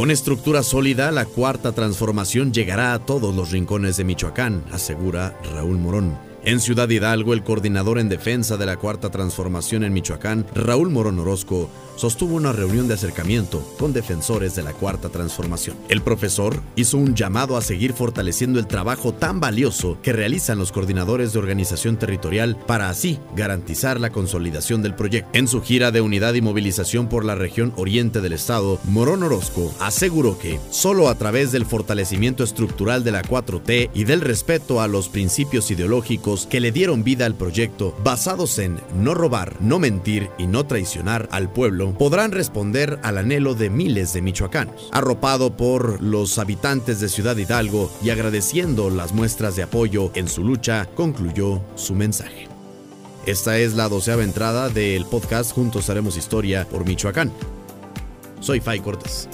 Con estructura sólida, la cuarta transformación llegará a todos los rincones de Michoacán, asegura Raúl Morón. En Ciudad Hidalgo, el coordinador en defensa de la Cuarta Transformación en Michoacán, Raúl Morón Orozco, sostuvo una reunión de acercamiento con defensores de la Cuarta Transformación. El profesor hizo un llamado a seguir fortaleciendo el trabajo tan valioso que realizan los coordinadores de organización territorial para así garantizar la consolidación del proyecto. En su gira de unidad y movilización por la región oriente del estado, Morón Orozco aseguró que solo a través del fortalecimiento estructural de la 4T y del respeto a los principios ideológicos que le dieron vida al proyecto, basados en no robar, no mentir y no traicionar al pueblo, podrán responder al anhelo de miles de michoacanos. Arropado por los habitantes de Ciudad Hidalgo y agradeciendo las muestras de apoyo en su lucha, concluyó su mensaje. Esta es la doceava entrada del podcast Juntos Haremos Historia por Michoacán. Soy Fay Cortés.